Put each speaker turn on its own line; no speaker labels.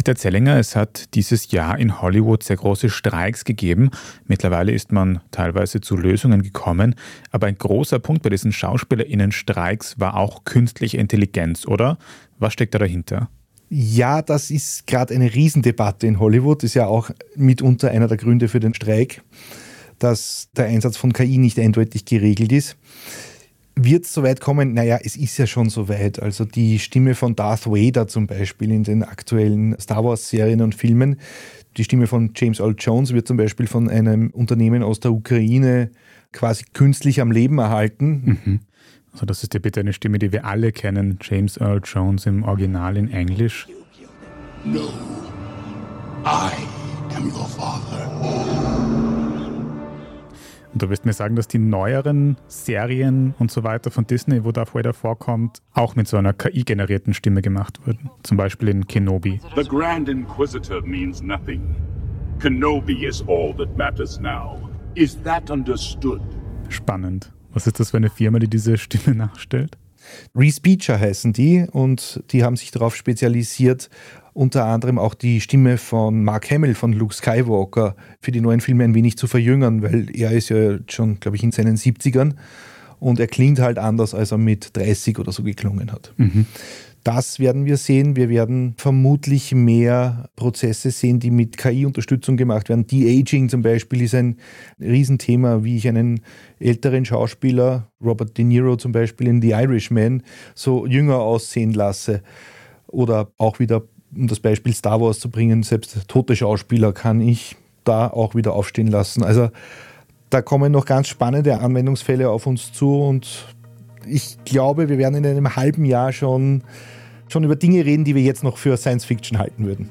Peter Zellinger, es hat dieses Jahr in Hollywood sehr große Streiks gegeben. Mittlerweile ist man teilweise zu Lösungen gekommen. Aber ein großer Punkt bei diesen SchauspielerInnen-Streiks war auch künstliche Intelligenz, oder? Was steckt da dahinter?
Ja, das ist gerade eine Riesendebatte in Hollywood. Ist ja auch mitunter einer der Gründe für den Streik, dass der Einsatz von KI nicht eindeutig geregelt ist. Wird es soweit kommen? Naja, es ist ja schon soweit. Also die Stimme von Darth Vader zum Beispiel in den aktuellen Star Wars-Serien und Filmen, die Stimme von James Earl Jones wird zum Beispiel von einem Unternehmen aus der Ukraine quasi künstlich am Leben erhalten.
Mhm. Also das ist ja bitte eine Stimme, die wir alle kennen, James Earl Jones im Original in Englisch. No, I am your father. Und du wirst mir sagen, dass die neueren Serien und so weiter von Disney, wo Darth Vader vorkommt, auch mit so einer KI-generierten Stimme gemacht wurden. Zum Beispiel in Kenobi. The Grand Inquisitor means nothing. Kenobi is all that matters now. Is that understood? Spannend. Was ist das für eine Firma, die diese Stimme nachstellt?
Respeecher heißen die und die haben sich darauf spezialisiert, unter anderem auch die Stimme von Mark Hamill von Luke Skywalker für die neuen Filme ein wenig zu verjüngern, weil er ist ja schon, glaube ich, in seinen 70ern und er klingt halt anders, als er mit 30 oder so geklungen hat. Mhm. Das werden wir sehen. Wir werden vermutlich mehr Prozesse sehen, die mit KI-Unterstützung gemacht werden. De-Aging zum Beispiel ist ein Riesenthema, wie ich einen älteren Schauspieler, Robert De Niro zum Beispiel in The Irishman, so jünger aussehen lasse. Oder auch wieder, um das Beispiel Star Wars zu bringen, selbst tote Schauspieler kann ich da auch wieder aufstehen lassen. Also da kommen noch ganz spannende Anwendungsfälle auf uns zu und ich glaube, wir werden in einem halben Jahr schon, schon über Dinge reden, die wir jetzt noch für Science Fiction halten würden.